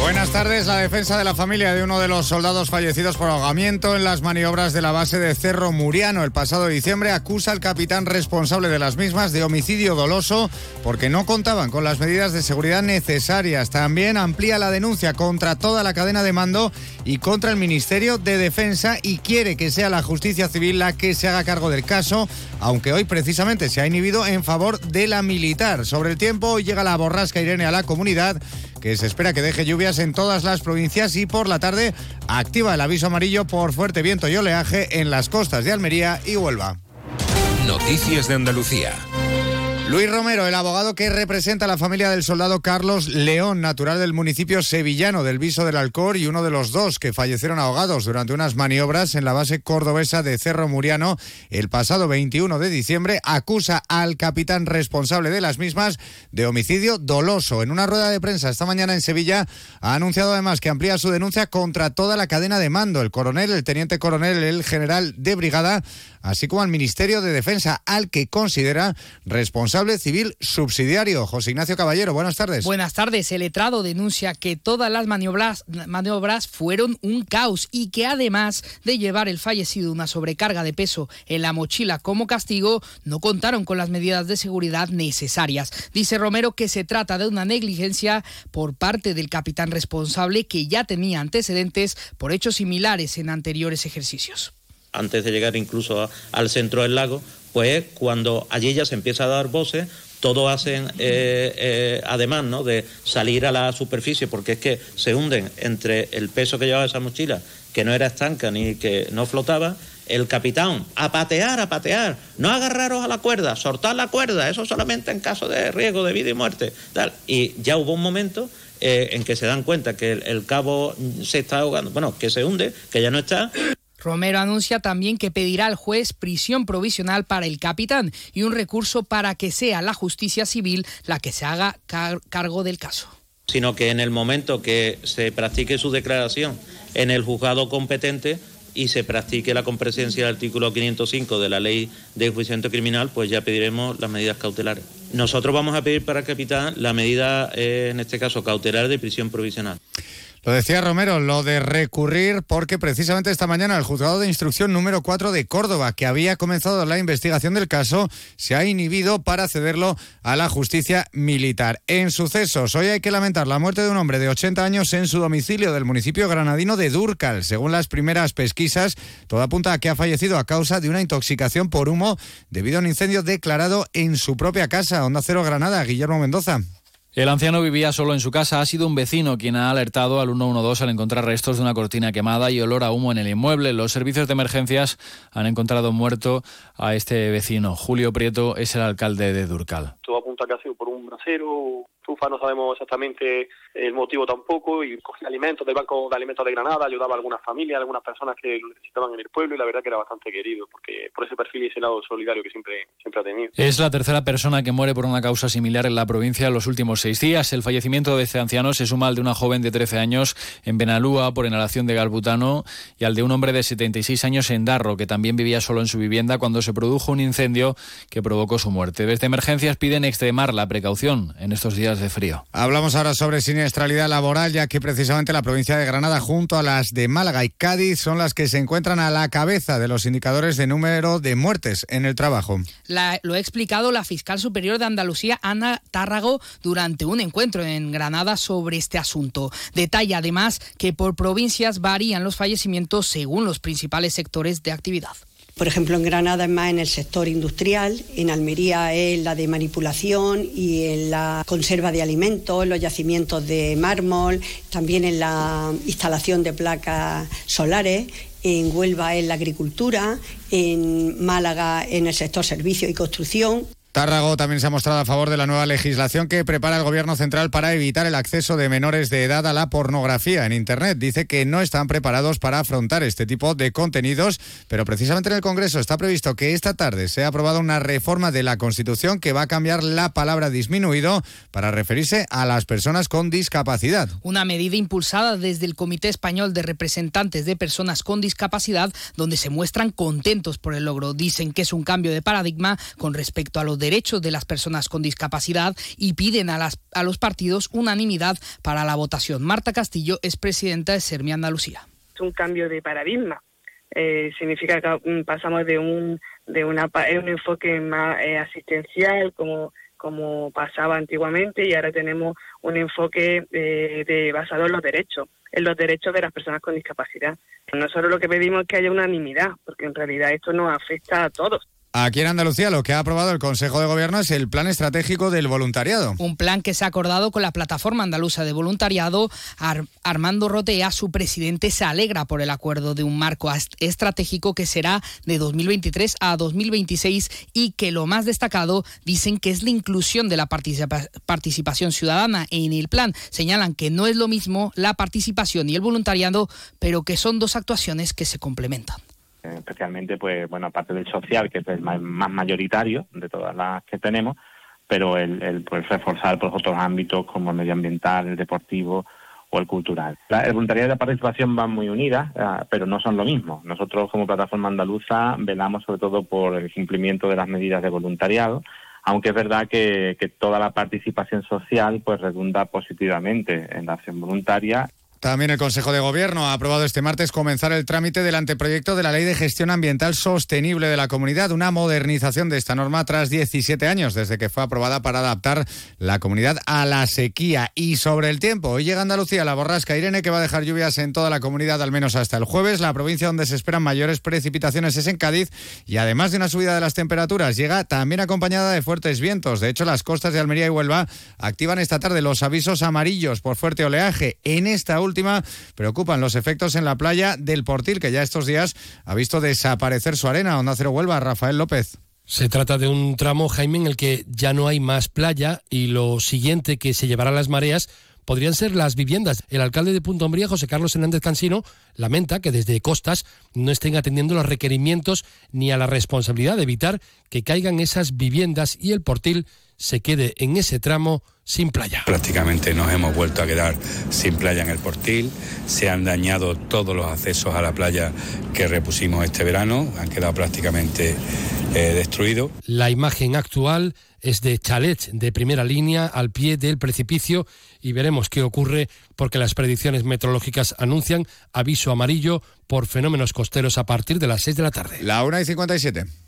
Buenas tardes. La defensa de la familia de uno de los soldados fallecidos por ahogamiento en las maniobras de la base de Cerro Muriano el pasado diciembre acusa al capitán responsable de las mismas de homicidio doloso porque no contaban con las medidas de seguridad necesarias. También amplía la denuncia contra toda la cadena de mando y contra el Ministerio de Defensa y quiere que sea la justicia civil la que se haga cargo del caso, aunque hoy precisamente se ha inhibido en favor de la militar. Sobre el tiempo, llega la borrasca Irene a la comunidad que se espera que deje lluvias en todas las provincias y por la tarde activa el aviso amarillo por fuerte viento y oleaje en las costas de Almería y Huelva. Noticias de Andalucía. Luis Romero, el abogado que representa a la familia del soldado Carlos León, natural del municipio sevillano del Viso del Alcor y uno de los dos que fallecieron ahogados durante unas maniobras en la base cordobesa de Cerro Muriano el pasado 21 de diciembre, acusa al capitán responsable de las mismas de homicidio doloso. En una rueda de prensa esta mañana en Sevilla ha anunciado además que amplía su denuncia contra toda la cadena de mando, el coronel, el teniente coronel, el general de brigada, así como al Ministerio de Defensa, al que considera responsable civil subsidiario. José Ignacio Caballero, buenas tardes. Buenas tardes. El letrado denuncia que todas las maniobras, maniobras fueron un caos y que además de llevar el fallecido una sobrecarga de peso en la mochila como castigo, no contaron con las medidas de seguridad necesarias. Dice Romero que se trata de una negligencia por parte del capitán responsable que ya tenía antecedentes por hechos similares en anteriores ejercicios antes de llegar incluso al centro del lago, pues cuando allí ya se empieza a dar voces, todos hacen, eh, eh, además ¿no? de salir a la superficie, porque es que se hunden entre el peso que llevaba esa mochila, que no era estanca ni que no flotaba, el capitán, a patear, a patear, no agarraros a la cuerda, soltar la cuerda, eso solamente en caso de riesgo de vida y muerte. Tal. Y ya hubo un momento eh, en que se dan cuenta que el cabo se está ahogando, bueno, que se hunde, que ya no está, Romero anuncia también que pedirá al juez prisión provisional para el capitán y un recurso para que sea la justicia civil la que se haga cargo del caso. Sino que en el momento que se practique su declaración en el juzgado competente y se practique la compresencia del artículo 505 de la ley de enjuiciamiento criminal, pues ya pediremos las medidas cautelares. Nosotros vamos a pedir para el capitán la medida, eh, en este caso, cautelar de prisión provisional. Lo decía Romero, lo de recurrir, porque precisamente esta mañana el juzgado de instrucción número 4 de Córdoba, que había comenzado la investigación del caso, se ha inhibido para cederlo a la justicia militar. En sucesos, hoy hay que lamentar la muerte de un hombre de 80 años en su domicilio del municipio granadino de Durcal. Según las primeras pesquisas, todo apunta a que ha fallecido a causa de una intoxicación por humo debido a un incendio declarado en su propia casa. Onda Cero Granada, Guillermo Mendoza. El anciano vivía solo en su casa. Ha sido un vecino quien ha alertado al 112 al encontrar restos de una cortina quemada y olor a humo en el inmueble. Los servicios de emergencias han encontrado muerto a este vecino. Julio Prieto es el alcalde de Durcal. Todo apunta que ha sido por un brasero, no sabemos exactamente el motivo tampoco, y cogía alimentos del Banco de Alimentos de Granada, ayudaba a algunas familias, a algunas personas que lo necesitaban en el pueblo, y la verdad que era bastante querido, porque por ese perfil y ese lado solidario que siempre, siempre ha tenido. Es la tercera persona que muere por una causa similar en la provincia en los últimos seis días. El fallecimiento de este anciano se suma al de una joven de 13 años en Benalúa por inhalación de gas butano y al de un hombre de 76 años en Darro, que también vivía solo en su vivienda cuando se produjo un incendio que provocó su muerte. Desde emergencias piden extremar la precaución en estos días de frío. Hablamos ahora sobre siniestralidad laboral, ya que precisamente la provincia de Granada, junto a las de Málaga y Cádiz, son las que se encuentran a la cabeza de los indicadores de número de muertes en el trabajo. lo ha explicado la fiscal superior de Andalucía, Ana Tárrago, durante un encuentro en Granada sobre este asunto. Detalla además que por provincias varían los fallecimientos según los principales sectores de actividad. Por ejemplo, en Granada es más en el sector industrial, en Almería es la de manipulación y en la conserva de alimentos, los yacimientos de mármol, también en la instalación de placas solares, en Huelva en la agricultura, en Málaga en el sector servicio y construcción. Tárrago también se ha mostrado a favor de la nueva legislación que prepara el Gobierno central para evitar el acceso de menores de edad a la pornografía en Internet. Dice que no están preparados para afrontar este tipo de contenidos, pero precisamente en el Congreso está previsto que esta tarde sea aprobada una reforma de la Constitución que va a cambiar la palabra disminuido para referirse a las personas con discapacidad. Una medida impulsada desde el Comité Español de Representantes de Personas con Discapacidad, donde se muestran contentos por el logro. Dicen que es un cambio de paradigma con respecto a los derechos de las personas con discapacidad y piden a, las, a los partidos unanimidad para la votación. Marta Castillo es presidenta de Sermi Andalucía. Es un cambio de paradigma. Eh, significa que pasamos de un de una, un enfoque más eh, asistencial como como pasaba antiguamente y ahora tenemos un enfoque eh, de, basado en los derechos, en los derechos de las personas con discapacidad. Nosotros lo que pedimos es que haya unanimidad, porque en realidad esto nos afecta a todos. Aquí en Andalucía lo que ha aprobado el Consejo de Gobierno es el Plan Estratégico del Voluntariado. Un plan que se ha acordado con la Plataforma Andaluza de Voluntariado. Armando Rotea, su presidente, se alegra por el acuerdo de un marco estratégico que será de 2023 a 2026 y que lo más destacado dicen que es la inclusión de la participación ciudadana en el plan. Señalan que no es lo mismo la participación y el voluntariado, pero que son dos actuaciones que se complementan especialmente, pues, bueno, aparte del social, que es el más, mayoritario de todas las que tenemos, pero el, el pues, reforzar pues, otros ámbitos como el medioambiental, el deportivo o el cultural. el voluntariado y la participación van muy unidas, eh, pero no son lo mismo. Nosotros, como plataforma andaluza, velamos sobre todo por el cumplimiento de las medidas de voluntariado, aunque es verdad que, que toda la participación social pues redunda positivamente en la acción voluntaria también el Consejo de Gobierno ha aprobado este martes comenzar el trámite del anteproyecto de la Ley de Gestión Ambiental Sostenible de la Comunidad, una modernización de esta norma tras 17 años desde que fue aprobada para adaptar la comunidad a la sequía. Y sobre el tiempo, hoy llega Andalucía la borrasca Irene que va a dejar lluvias en toda la comunidad al menos hasta el jueves. La provincia donde se esperan mayores precipitaciones es en Cádiz y además de una subida de las temperaturas llega también acompañada de fuertes vientos. De hecho, las costas de Almería y Huelva activan esta tarde los avisos amarillos por fuerte oleaje. En esta última preocupan los efectos en la playa del Portil, que ya estos días ha visto desaparecer su arena. Onda Cero Huelva, Rafael López. Se trata de un tramo, Jaime, en el que ya no hay más playa y lo siguiente que se llevará las mareas podrían ser las viviendas. El alcalde de Punto Hombría, José Carlos Hernández Cansino, lamenta que desde Costas no estén atendiendo los requerimientos ni a la responsabilidad de evitar que caigan esas viviendas y el portil se quede en ese tramo sin playa. Prácticamente nos hemos vuelto a quedar sin playa en el Portil, se han dañado todos los accesos a la playa que repusimos este verano, han quedado prácticamente eh, destruidos. La imagen actual es de chalet de primera línea al pie del precipicio y veremos qué ocurre porque las predicciones meteorológicas anuncian aviso amarillo por fenómenos costeros a partir de las 6 de la tarde. La 1 y 57.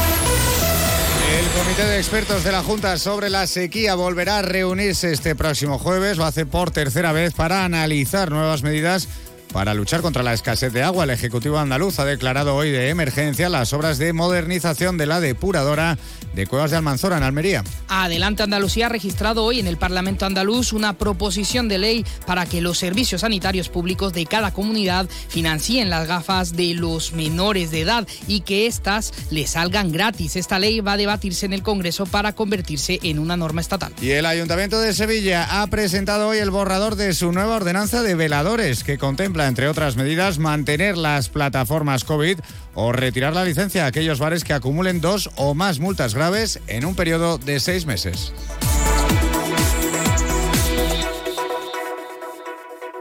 El Comité de Expertos de la Junta sobre la sequía volverá a reunirse este próximo jueves. Lo hace por tercera vez para analizar nuevas medidas para luchar contra la escasez de agua, el Ejecutivo andaluz ha declarado hoy de emergencia las obras de modernización de la depuradora de Cuevas de Almanzora en Almería. Adelante Andalucía ha registrado hoy en el Parlamento andaluz una proposición de ley para que los servicios sanitarios públicos de cada comunidad financien las gafas de los menores de edad y que éstas les salgan gratis. Esta ley va a debatirse en el Congreso para convertirse en una norma estatal. Y el Ayuntamiento de Sevilla ha presentado hoy el borrador de su nueva ordenanza de veladores que contempla entre otras medidas, mantener las plataformas COVID o retirar la licencia a aquellos bares que acumulen dos o más multas graves en un periodo de seis meses.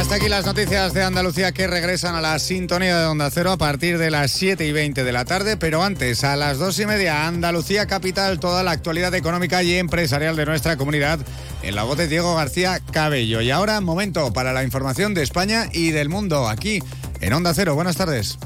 Hasta aquí las noticias de Andalucía que regresan a la sintonía de Onda Cero a partir de las 7 y 20 de la tarde, pero antes, a las 2 y media, Andalucía Capital, toda la actualidad económica y empresarial de nuestra comunidad, en la voz de Diego García Cabello. Y ahora, momento para la información de España y del mundo, aquí en Onda Cero. Buenas tardes.